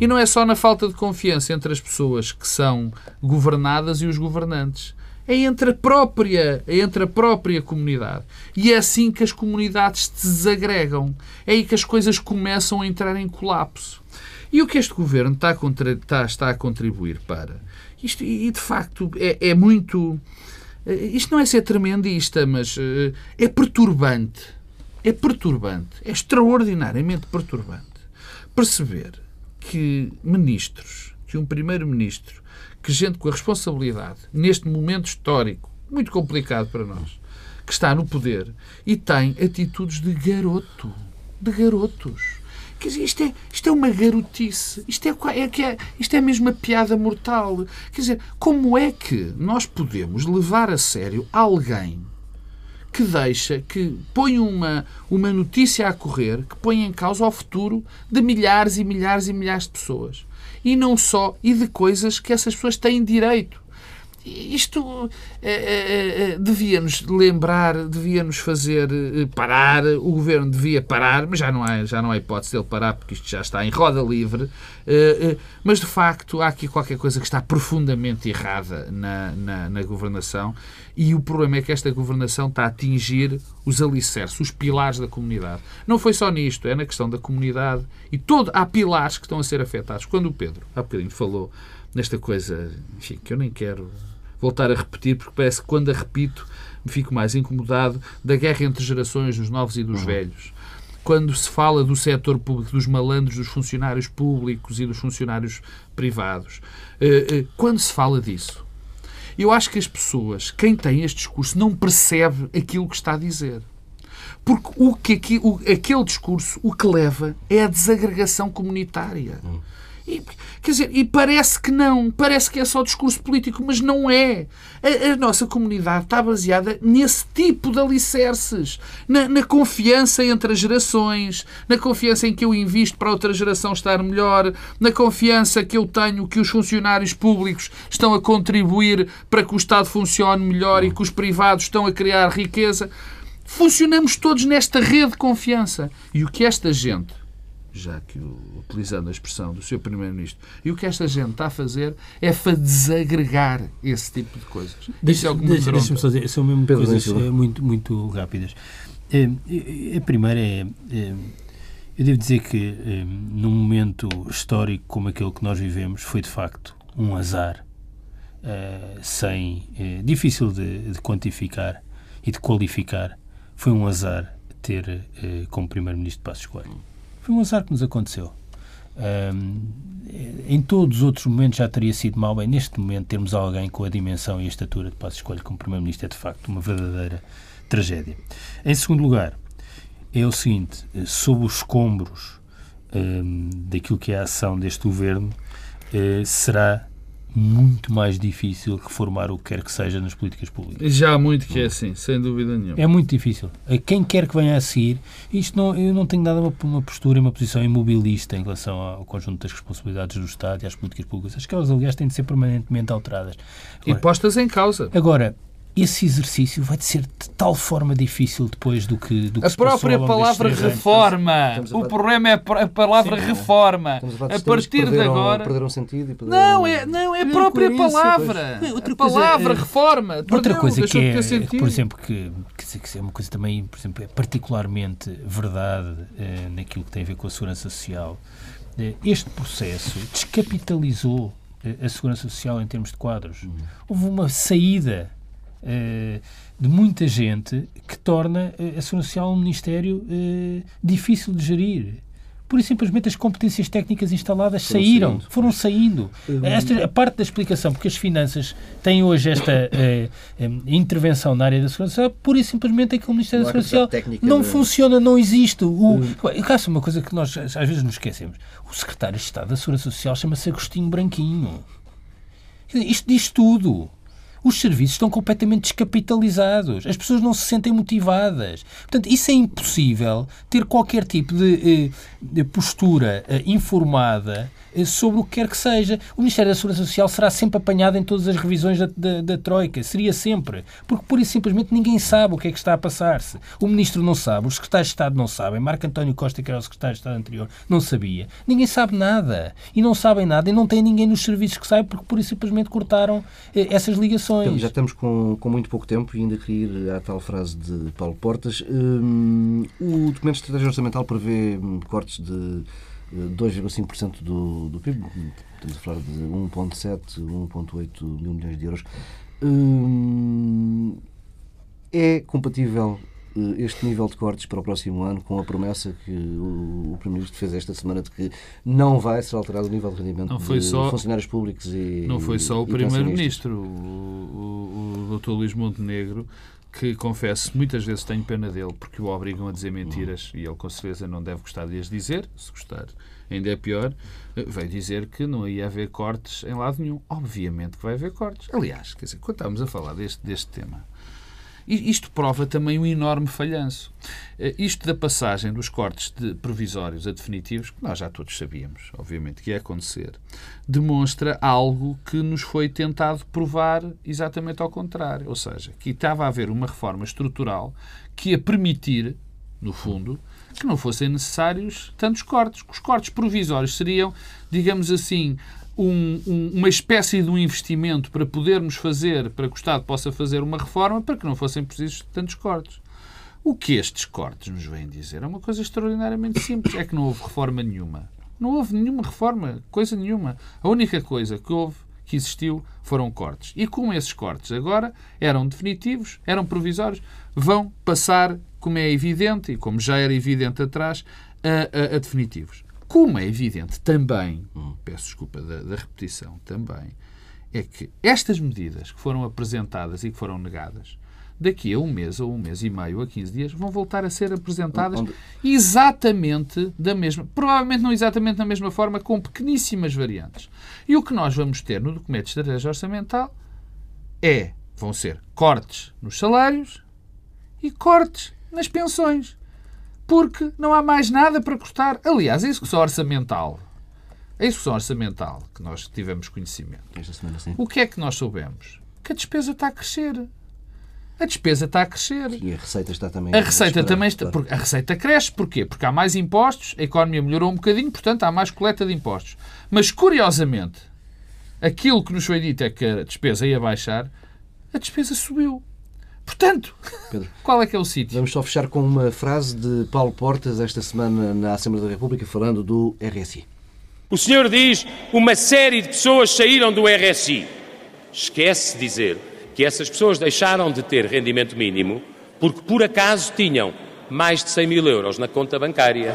E não é só na falta de confiança entre as pessoas que são governadas e os governantes. É entre a própria, é entre a própria comunidade. E é assim que as comunidades se desagregam. É aí que as coisas começam a entrar em colapso. E o que este governo está a, está, está a contribuir para isto, e de facto, é, é muito. Eh, isto não é ser tremendista, mas eh, é perturbante. É perturbante. É extraordinariamente perturbante perceber que ministros, que um primeiro-ministro, que gente com a responsabilidade, neste momento histórico, muito complicado para nós, que está no poder e tem atitudes de garoto. De garotos Quer dizer, isto é, isto é uma garotice. Isto é, é, é, isto é mesmo uma piada mortal. Quer dizer, como é que nós podemos levar a sério alguém que deixa, que põe uma, uma notícia a correr, que põe em causa o futuro de milhares e milhares e milhares de pessoas? E não só, e de coisas que essas pessoas têm direito. Isto é, é, é, devia-nos lembrar, devia-nos fazer eh, parar, o governo devia parar, mas já não, há, já não há hipótese dele parar porque isto já está em roda livre. Eh, eh, mas de facto há aqui qualquer coisa que está profundamente errada na, na, na governação e o problema é que esta governação está a atingir os alicerces, os pilares da comunidade. Não foi só nisto, é na questão da comunidade e todo, há pilares que estão a ser afetados. Quando o Pedro, há bocadinho, falou nesta coisa, enfim, que eu nem quero voltar a repetir, porque parece que quando a repito me fico mais incomodado da guerra entre gerações, dos novos e dos uhum. velhos. Quando se fala do setor público, dos malandros, dos funcionários públicos e dos funcionários privados, eh, eh, quando se fala disso, eu acho que as pessoas, quem tem este discurso, não percebe aquilo que está a dizer. Porque o que aqui, o, aquele discurso o que leva é a desagregação comunitária. Hum. E, quer dizer, e parece que não, parece que é só discurso político, mas não é. A, a nossa comunidade está baseada nesse tipo de alicerces, na, na, confiança entre as gerações, na confiança em que eu invisto para outra geração estar melhor, na confiança que eu tenho que os funcionários públicos estão a contribuir para que o Estado funcione melhor e que os privados estão a criar riqueza. Funcionamos todos nesta rede de confiança. E o que esta gente já que utilizando a expressão do Sr. Primeiro-Ministro, e o que esta gente está a fazer é para desagregar esse tipo de coisas. Deixa, Isso é deixa, Deixa-me só dizer, são mesmo Pedro coisas é, muito, muito rápidas. É, a primeira é, é, eu devo dizer que é, num momento histórico como aquele que nós vivemos, foi de facto um azar é, sem, é, difícil de, de, quantificar e de qualificar, foi um azar ter como Primeiro-Ministro Passos Coelho foi um azar que nos aconteceu. Um, em todos os outros momentos já teria sido mal. Bem, neste momento, termos alguém com a dimensão e a estatura de Passos Escolho como Primeiro-Ministro é de facto uma verdadeira tragédia. Em segundo lugar, é o seguinte: sob os escombros um, daquilo que é a ação deste governo, uh, será muito mais difícil reformar o que quer que seja nas políticas públicas. Já há muito que é assim, sem dúvida nenhuma. É muito difícil. Quem quer que venha a seguir, isto não, eu não tenho nada uma, uma postura e uma posição imobilista em relação ao conjunto das responsabilidades do Estado e às políticas públicas. Que elas, aliás, têm de ser permanentemente alteradas. Agora, e postas em causa. Agora, esse exercício vai ser de tal forma difícil depois do que, do que a própria palavra reforma. O problema é a palavra Sim, reforma. A, a partir de agora perderam sentido e perderam... não é não é a própria palavra. Outra a palavra coisa, reforma. outra coisa que é por exemplo que, que é uma coisa também por exemplo é particularmente verdade eh, naquilo que tem a ver com a segurança social. Eh, este processo descapitalizou eh, a segurança social em termos de quadros. Hum. houve uma saída de muita gente que torna eh, a Segurança Social um Ministério eh, difícil de gerir. Por simplesmente as competências técnicas instaladas foram saíram, saindo. foram saindo. Esta, a parte da explicação, porque as finanças têm hoje esta intervenção na área da segurança social, pura e simplesmente é que o Ministério da Segurança Social não funciona, não existe. O, caso uma coisa que nós às vezes nos esquecemos. O secretário de Estado da Segurança Social chama-se Agostinho Branquinho. Isto diz tudo os serviços estão completamente descapitalizados. As pessoas não se sentem motivadas. Portanto, isso é impossível ter qualquer tipo de, eh, de postura eh, informada eh, sobre o que quer que seja. O Ministério da Segurança Social será sempre apanhado em todas as revisões da, da, da Troika. Seria sempre. Porque, pura e simplesmente, ninguém sabe o que é que está a passar-se. O Ministro não sabe, os secretários de Estado não sabem, Marco António Costa, que era o secretário de Estado anterior, não sabia. Ninguém sabe nada. E não sabem nada. E não tem ninguém nos serviços que saiba, porque, pura e simplesmente, cortaram essas ligações. Então, já estamos com, com muito pouco tempo e ainda queria ir à tal frase de Paulo Portas. Hum, o documento de estratégia orçamental prevê hum, cortes de 2,5% do, do PIB, estamos a falar de 1,7, 1,8 mil milhões de euros. Hum, é compatível eh, este nível de cortes para o próximo ano com a promessa que o, Primeiro-Ministro fez esta semana de que não vai ser alterado o nível de rendimento não foi de só, funcionários públicos e Não foi só o Primeiro-Ministro, o, o, o Dr. Luís Montenegro que confesso, muitas vezes tenho pena dele porque o obrigam a dizer mentiras e ele com certeza não deve gostar de as dizer, se gostar ainda é pior, veio dizer que não ia haver cortes em lado nenhum. Obviamente que vai haver cortes. Aliás, quer dizer, quando estamos a falar deste, deste tema, isto prova também um enorme falhanço. Eh, isto da passagem dos cortes de provisórios a definitivos, que nós já todos sabíamos, obviamente, que ia acontecer, demonstra algo que nos foi tentado provar exatamente ao contrário. Ou seja, que estava a haver uma reforma estrutural que ia permitir, no fundo, que não fossem necessários tantos cortes. Os cortes provisórios seriam, digamos assim, um, um, uma espécie de um investimento para podermos fazer, para que o Estado possa fazer uma reforma, para que não fossem precisos tantos cortes. O que estes cortes nos vêm dizer é uma coisa extraordinariamente simples: é que não houve reforma nenhuma. Não houve nenhuma reforma, coisa nenhuma. A única coisa que houve, que existiu, foram cortes. E como esses cortes agora eram definitivos, eram provisórios, vão passar, como é evidente, e como já era evidente atrás, a, a, a definitivos. Como é evidente também, hum. peço desculpa da, da repetição também, é que estas medidas que foram apresentadas e que foram negadas daqui a um mês ou um mês e meio a 15 dias, vão voltar a ser apresentadas exatamente da mesma, provavelmente não exatamente da mesma forma, com pequeníssimas variantes. E o que nós vamos ter no documento de estratégia orçamental é, vão ser cortes nos salários e cortes nas pensões. Porque não há mais nada para cortar. Aliás, a execução orçamental, a execução orçamental que nós tivemos conhecimento, semana, sim. o que é que nós soubemos? Que a despesa está a crescer. A despesa está a crescer. E a receita está também a receita também está, a receita cresce, porquê? Porque há mais impostos, a economia melhorou um bocadinho, portanto há mais coleta de impostos. Mas curiosamente, aquilo que nos foi dito é que a despesa ia baixar, a despesa subiu. Portanto, Pedro, qual é que é o sítio? Vamos só fechar com uma frase de Paulo Portas esta semana na Assembleia da República falando do RSI. O senhor diz uma série de pessoas saíram do RSI. Esquece de dizer que essas pessoas deixaram de ter rendimento mínimo porque por acaso tinham mais de 100 mil euros na conta bancária.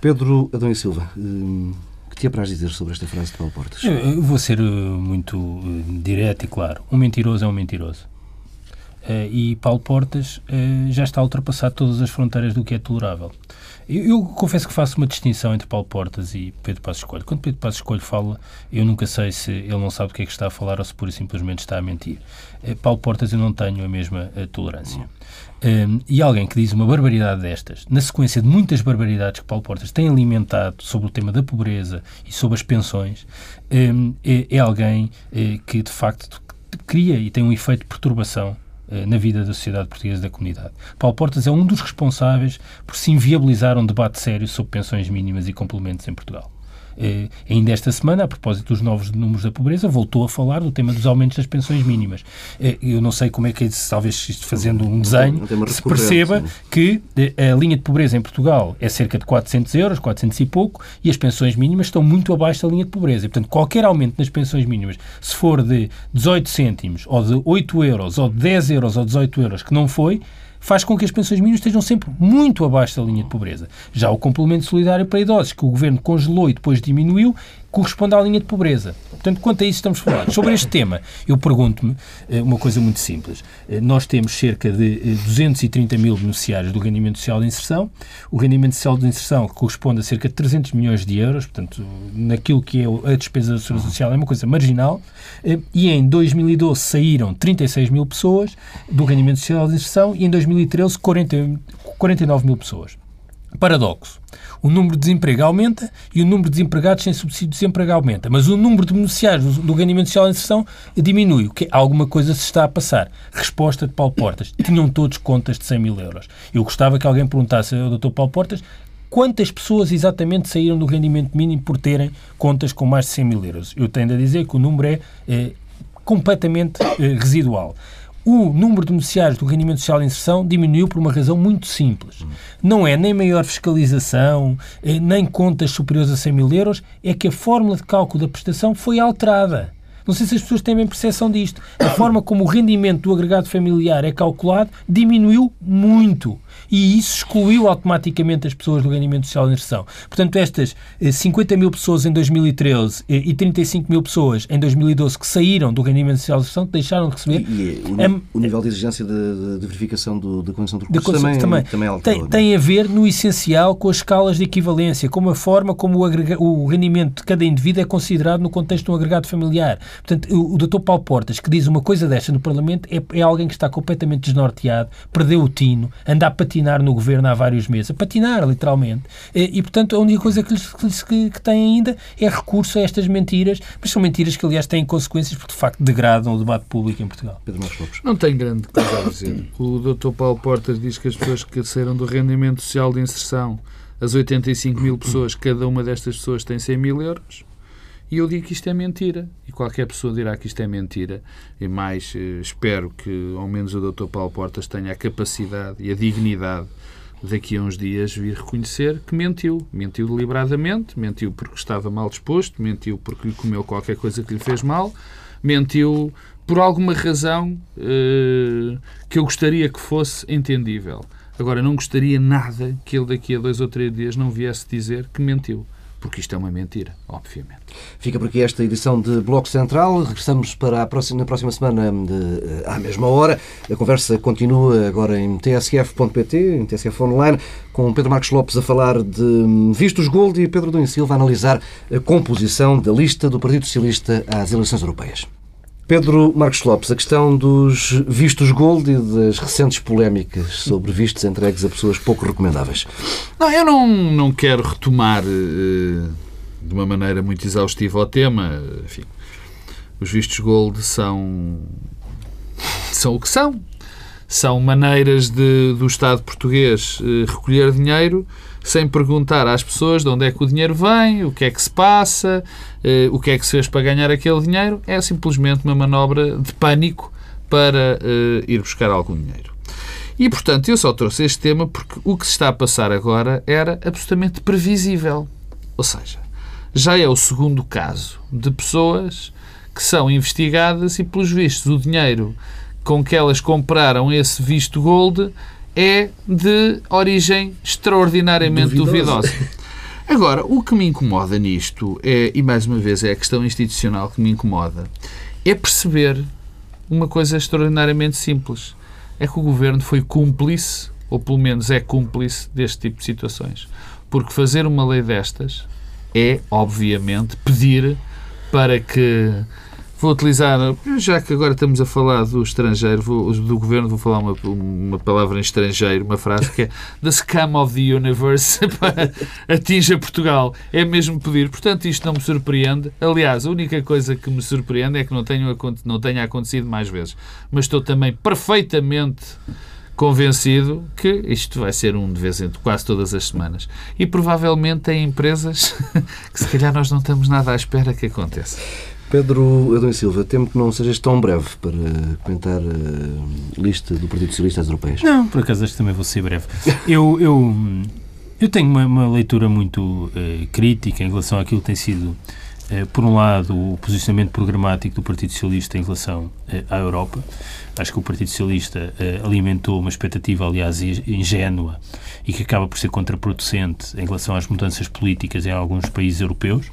Pedro Adão e Silva, hum, que te apraz dizer sobre esta frase de Paulo Portas? Eu vou ser uh, muito uh, direto e claro. Um mentiroso é um mentiroso. Uh, e Paulo Portas já está a ultrapassar todas as fronteiras do que é tolerável. Eu, confesso que faço uma distinção entre Paulo Portas e Pedro Passos Escolho. Quando Pedro Passos Escolho fala, eu nunca sei se ele não sabe o que é que está a falar ou se pura e simplesmente está a mentir. Eh, Paulo Portas eu não tenho a mesma tolerância. Um, e alguém que diz uma barbaridade destas, na sequência de muitas barbaridades que Paulo Portas tem alimentado sobre o tema da pobreza e sobre as pensões, um, é, é, alguém uh, que de facto cria e tem um efeito de perturbação eh, na vida da sociedade portuguesa e da comunidade. Paulo Portas é um dos responsáveis por se inviabilizar um debate sério sobre pensões mínimas e complementos em Portugal. Eh, ainda esta semana, a propósito dos novos números da pobreza, voltou a falar do tema dos aumentos das pensões mínimas. Eh, eu não sei como é que é, talvez isto fazendo um desenho, se perceba que eh, a linha de pobreza em Portugal é cerca de 400 euros, 400 e pouco, e as pensões mínimas estão muito abaixo da linha de pobreza. E, portanto, qualquer aumento nas pensões mínimas, se for de 18 cêntimos, ou de 8 euros, ou de 10 euros, ou 18 euros, que não foi, faz com que as pensões mínimas estejam sempre muito abaixo da linha de pobreza. Já o complemento solidário para idosos, que o Governo congelou e depois diminuiu, corresponde à linha de pobreza. Portanto, quanto a isso estamos falar. Sobre este tema, eu pergunto-me eh, uma coisa muito simples. Eh, nós temos cerca de 230 eh, mil beneficiários do rendimento social de inserção. O rendimento social de inserção corresponde a cerca de 300 milhões de euros, portanto, naquilo que é a despesa da segurança social é uma coisa marginal. E em 2012 saíram 36 mil pessoas do rendimento social de inserção e em 2013 40, 49 mil pessoas. Paradoxo. O número de desemprego aumenta e o número de desempregados sem subsídio de desemprego aumenta. Mas o número de beneficiários do, ganhamento social de inserção diminui. O que alguma coisa se está a passar. Resposta de Paulo Portas. Tinham todos contas de 100 mil euros. Eu gostava que alguém perguntasse ao Dr. Paulo Portas quantas pessoas exatamente saíram do rendimento mínimo por terem contas com mais de 100 mil euros. Eu tendo a dizer que o número é, é completamente é, residual o número de beneficiários do rendimento social de inserção diminuiu por uma razão muito simples. Não é nem maior fiscalização, eh, nem contas superiores a 100 mil euros, é que a fórmula de cálculo da prestação foi alterada. Não sei se as pessoas têm bem percepção disto. A forma como o rendimento do agregado familiar é calculado diminuiu muito. E isso excluiu automaticamente as pessoas do rendimento social de inserção. Portanto, estas 50 eh, mil pessoas em 2013 eh, e 35 mil pessoas em 2012 que saíram do rendimento social de inserção, que deixaram de receber. E, e o, o, nível de exigência de, de verificação do, da condição de recursos também, também, também alterou, tem, é? tem, a ver, no essencial, com as escalas de equivalência, com a forma como o, agrega, o rendimento de cada indivíduo é considerado no contexto de um agregado familiar. Portanto, o, o Dr. Paulo Portas, que diz uma coisa desta no Parlamento, é, é alguém que está completamente desnorteado, perdeu o tino, anda a patinar no governo há vários meses, a patinar, literalmente. E, e portanto, a única coisa que, lhes, que, que tem ainda é recurso a estas mentiras, mas são mentiras que, aliás, têm consequências porque, de facto, degradam o debate público em Portugal. Pedro Marcos Lopes. Não tem grande coisa a dizer. O Dr. Paulo Portas diz que as pessoas que saíram do rendimento social de inserção, as 85 mil pessoas, cada uma destas pessoas tem 100 mil euros. E eu digo que isto é mentira. E qualquer pessoa dirá que isto é mentira. E mais, eh, espero que ao menos o Dr. Paulo Portas tenha a capacidade e a dignidade daqui a uns dias vir reconhecer que mentiu. Mentiu deliberadamente, mentiu porque estava mal disposto, mentiu porque lhe comeu qualquer coisa que lhe fez mal, mentiu por alguma razão eh, que eu gostaria que fosse entendível. Agora, não gostaria nada que ele daqui a dois ou três dias não viesse dizer que mentiu porque isto é uma mentira, obviamente. Fica por aqui esta edição de Bloco Central. Regressamos para a próxima, na próxima semana de, à mesma hora. A conversa continua agora em tsf.pt, em TSF Online, com Pedro Marcos Lopes a falar de vistos gold e Pedro Dom Silva a analisar a composição da lista do Partido Socialista às eleições europeias. Pedro Marcos Lopes, a questão dos vistos gold e das recentes polémicas sobre vistos entregues a pessoas pouco recomendáveis. Não, eu não, não quero retomar uh, de uma maneira muito exaustiva o tema. Enfim, os vistos gold são, são o que são. São maneiras de, do Estado português uh, recolher dinheiro sem perguntar às pessoas de onde é que o dinheiro vem, o que é que se passa, uh, o que é que se fez para ganhar aquele dinheiro. É simplesmente uma manobra de pânico para uh, ir buscar algum dinheiro. E, portanto, eu só trouxe este tema porque o que se está a passar agora era absolutamente previsível. Ou seja, já é o segundo caso de pessoas que são investigadas e, pelos vistos, o dinheiro com que elas compraram esse visto gold é de origem extraordinariamente duvidosa. duvidosa. Agora, o que me incomoda nisto, é, e mais uma vez é a questão institucional que me incomoda, é perceber uma coisa extraordinariamente simples. É que o governo foi cúmplice, ou pelo menos é cúmplice, deste tipo de situações. Porque fazer uma lei destas é, obviamente, pedir para que Vou utilizar, já que agora estamos a falar do estrangeiro, vou, do governo, vou falar uma, uma palavra em estrangeiro, uma frase que é The scam of the universe *laughs* atinja Portugal. É mesmo pedir. Portanto, isto não me surpreende. Aliás, a única coisa que me surpreende é que não, tenho, não tenha acontecido mais vezes. Mas estou também perfeitamente convencido que isto vai ser um de vez em quase todas as semanas. E provavelmente tem empresas *laughs* que se calhar nós não estamos nada à espera que aconteça. Pedro Adão Silva, temo que não sejas tão breve para comentar a lista do Partido Socialista às Europeias. Não, por acaso que também vou ser breve. *laughs* Eu, eu, eu tenho uma, uma leitura muito uh, crítica em relação àquilo que tem sido, uh, por um lado, o posicionamento programático do Partido Socialista em relação uh, à Europa. Acho que o Partido Socialista alimentou uma expectativa, aliás, ingênua e que acaba por ser contraproducente em relação às mudanças políticas em alguns países europeus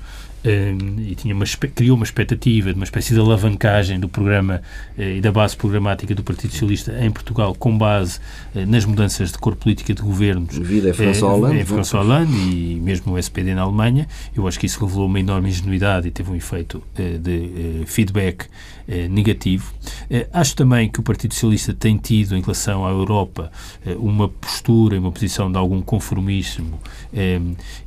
e tinha uma, criou uma expectativa de uma espécie de alavancagem do programa eh, e da base programática do Partido Socialista em Portugal com base eh, nas mudanças de cor política de governos Vida é François Hollande, é François Hollande e mesmo o SPD na Alemanha. Eu acho que isso revelou uma enorme ingenuidade e teve um efeito eh, de feedback negativo. Acho também que o Partido Socialista tem tido em relação à Europa uma postura e uma posição de algum conformismo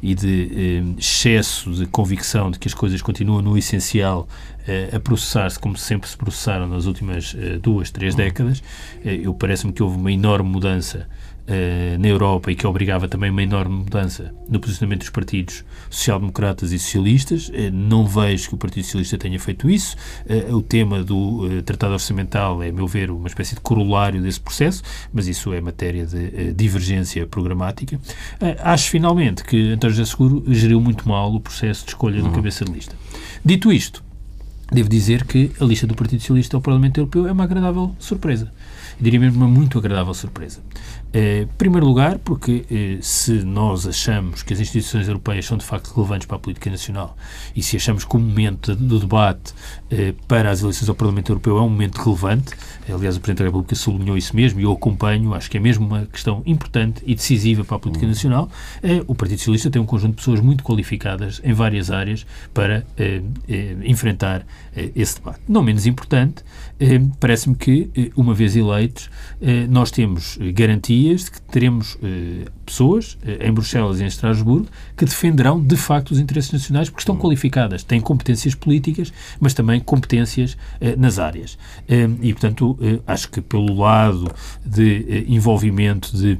e de excesso de convicção de que as coisas continuam no essencial uh, a processar-se como sempre se processaram nas últimas uh, duas, três décadas. Uh, eu parece-me que houve uma enorme mudança na Europa e que obrigava também uma enorme mudança no posicionamento dos partidos social-democratas e socialistas. Não vejo que o Partido Socialista tenha feito isso. O tema do Tratado Orçamental é, a meu ver, uma espécie de corolário desse processo, mas isso é matéria de divergência programática. Acho, finalmente, que António José Seguro geriu muito mal o processo de escolha do uhum. cabeça de lista. Dito isto, devo dizer que a lista do Partido Socialista ao Parlamento Europeu é uma agradável surpresa. Diria mesmo uma muito agradável surpresa. Eh, em primeiro lugar, porque eh, se nós achamos que as instituições europeias são de facto relevantes para a política nacional e se achamos que o momento do debate eh, para as eleições ao Parlamento Europeu é um momento relevante, aliás, o Presidente da República sublinhou isso mesmo e eu acompanho, acho que é mesmo uma questão importante e decisiva para a política uhum. nacional, o Partido Socialista tem um conjunto de pessoas muito qualificadas em várias áreas para enfrentar esse debate. Não menos importante, parece-me que, uma vez eleitos, nós temos garantia garantias de que teremos eh, pessoas eh, em Bruxelas e em Estrasburgo que defenderão de facto os interesses nacionais porque estão hum. qualificadas, têm competências políticas, mas também competências eh, nas áreas. Eh, e, portanto, eh, acho que pelo lado de eh, envolvimento de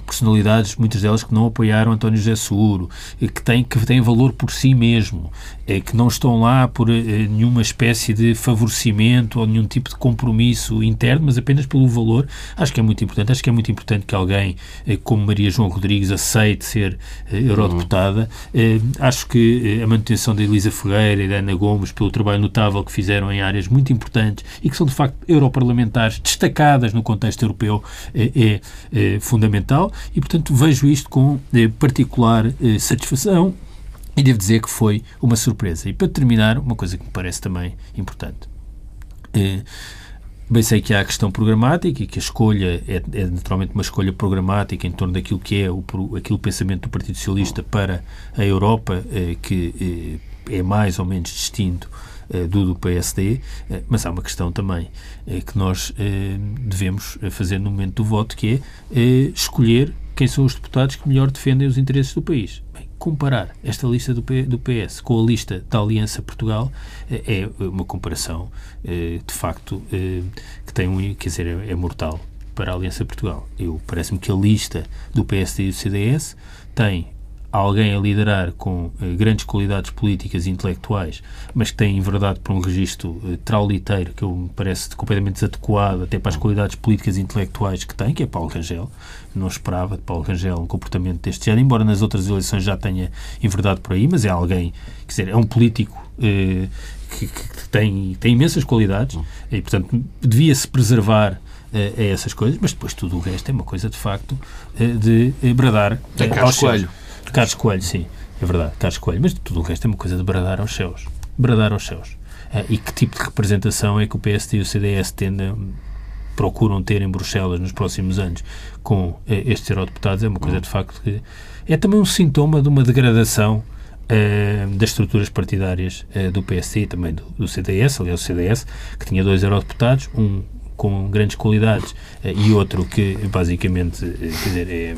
personalidades, muitas delas que não apoiaram António José Seguro, que têm, que têm valor por si mesmo, é, que não estão lá por é, nenhuma espécie de favorecimento ou nenhum tipo de compromisso interno, mas apenas pelo valor. Acho que é muito importante. Acho que é muito importante que alguém é, como Maria João Rodrigues aceite ser é, eurodeputada. Uhum. acho que a manutenção da Elisa Ferreira e da Ana Gomes, pelo trabalho notável que fizeram em áreas muito importantes e que são, de facto, europarlamentares destacadas no contexto europeu, é, é fundamental e, portanto, vejo isto com particular satisfação E devo dizer que foi uma surpresa. E para terminar, uma coisa que me parece também importante. Eh, Bem sei que há a questão programática e que a escolha é, é, naturalmente uma escolha programática em torno daquilo que é o, aquilo pensamento do Partido Socialista para a Europa, eh, que eh, é mais ou menos distinto eh, do do PSD, eh, mas há uma questão também eh, que nós eh, devemos fazer no momento do voto, que é escolher quem são os deputados que melhor defendem os interesses do país comparar esta lista do, PS com a lista da Aliança Portugal é uma comparação, eh, de facto, eh, que tem um, quer dizer, é, é mortal para a Aliança Portugal. Eu parece-me que a lista do PSD e do CDS tem alguém a liderar com eh, grandes qualidades políticas e intelectuais, mas que tem enverdado para um registro eh, trauliteiro que eu me parece completamente desadequado até para as qualidades políticas e intelectuais que tem, que é Paulo Rangel. Não esperava de Paulo Rangel um comportamento deste género, embora nas outras eleições já tenha enverdado por aí, mas é alguém, quer dizer, é um político eh, que, que, tem, tem imensas qualidades e, portanto, devia-se preservar a essas coisas, mas depois tudo o resto é uma coisa de facto de bradar é Carlos Coelho. Carlos Coelho, sim, é verdade, Carlos Coelho. Mas tudo o resto é uma coisa de bradar aos céus. Bradar aos céus. Uh, e que tipo de representação é que o PSD e o CDS tendem, procuram ter em Bruxelas nos próximos anos com uh, estes eurodeputados é uma coisa de facto que é também um sintoma de uma degradação uh, das estruturas partidárias do PSD e também do, do, CDS, aliás, o CDS, que tinha dois eurodeputados, um com grandes qualidades e outro que basicamente quer dizer, é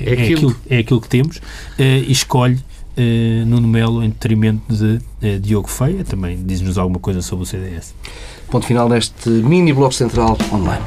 é, é, aquilo, é aquilo que temos uh, e escolhe uh, Nuno Melo em detrimento de uh, Diogo Feia, também diz-nos alguma coisa sobre o CDS. Ponto final neste mini bloco central online.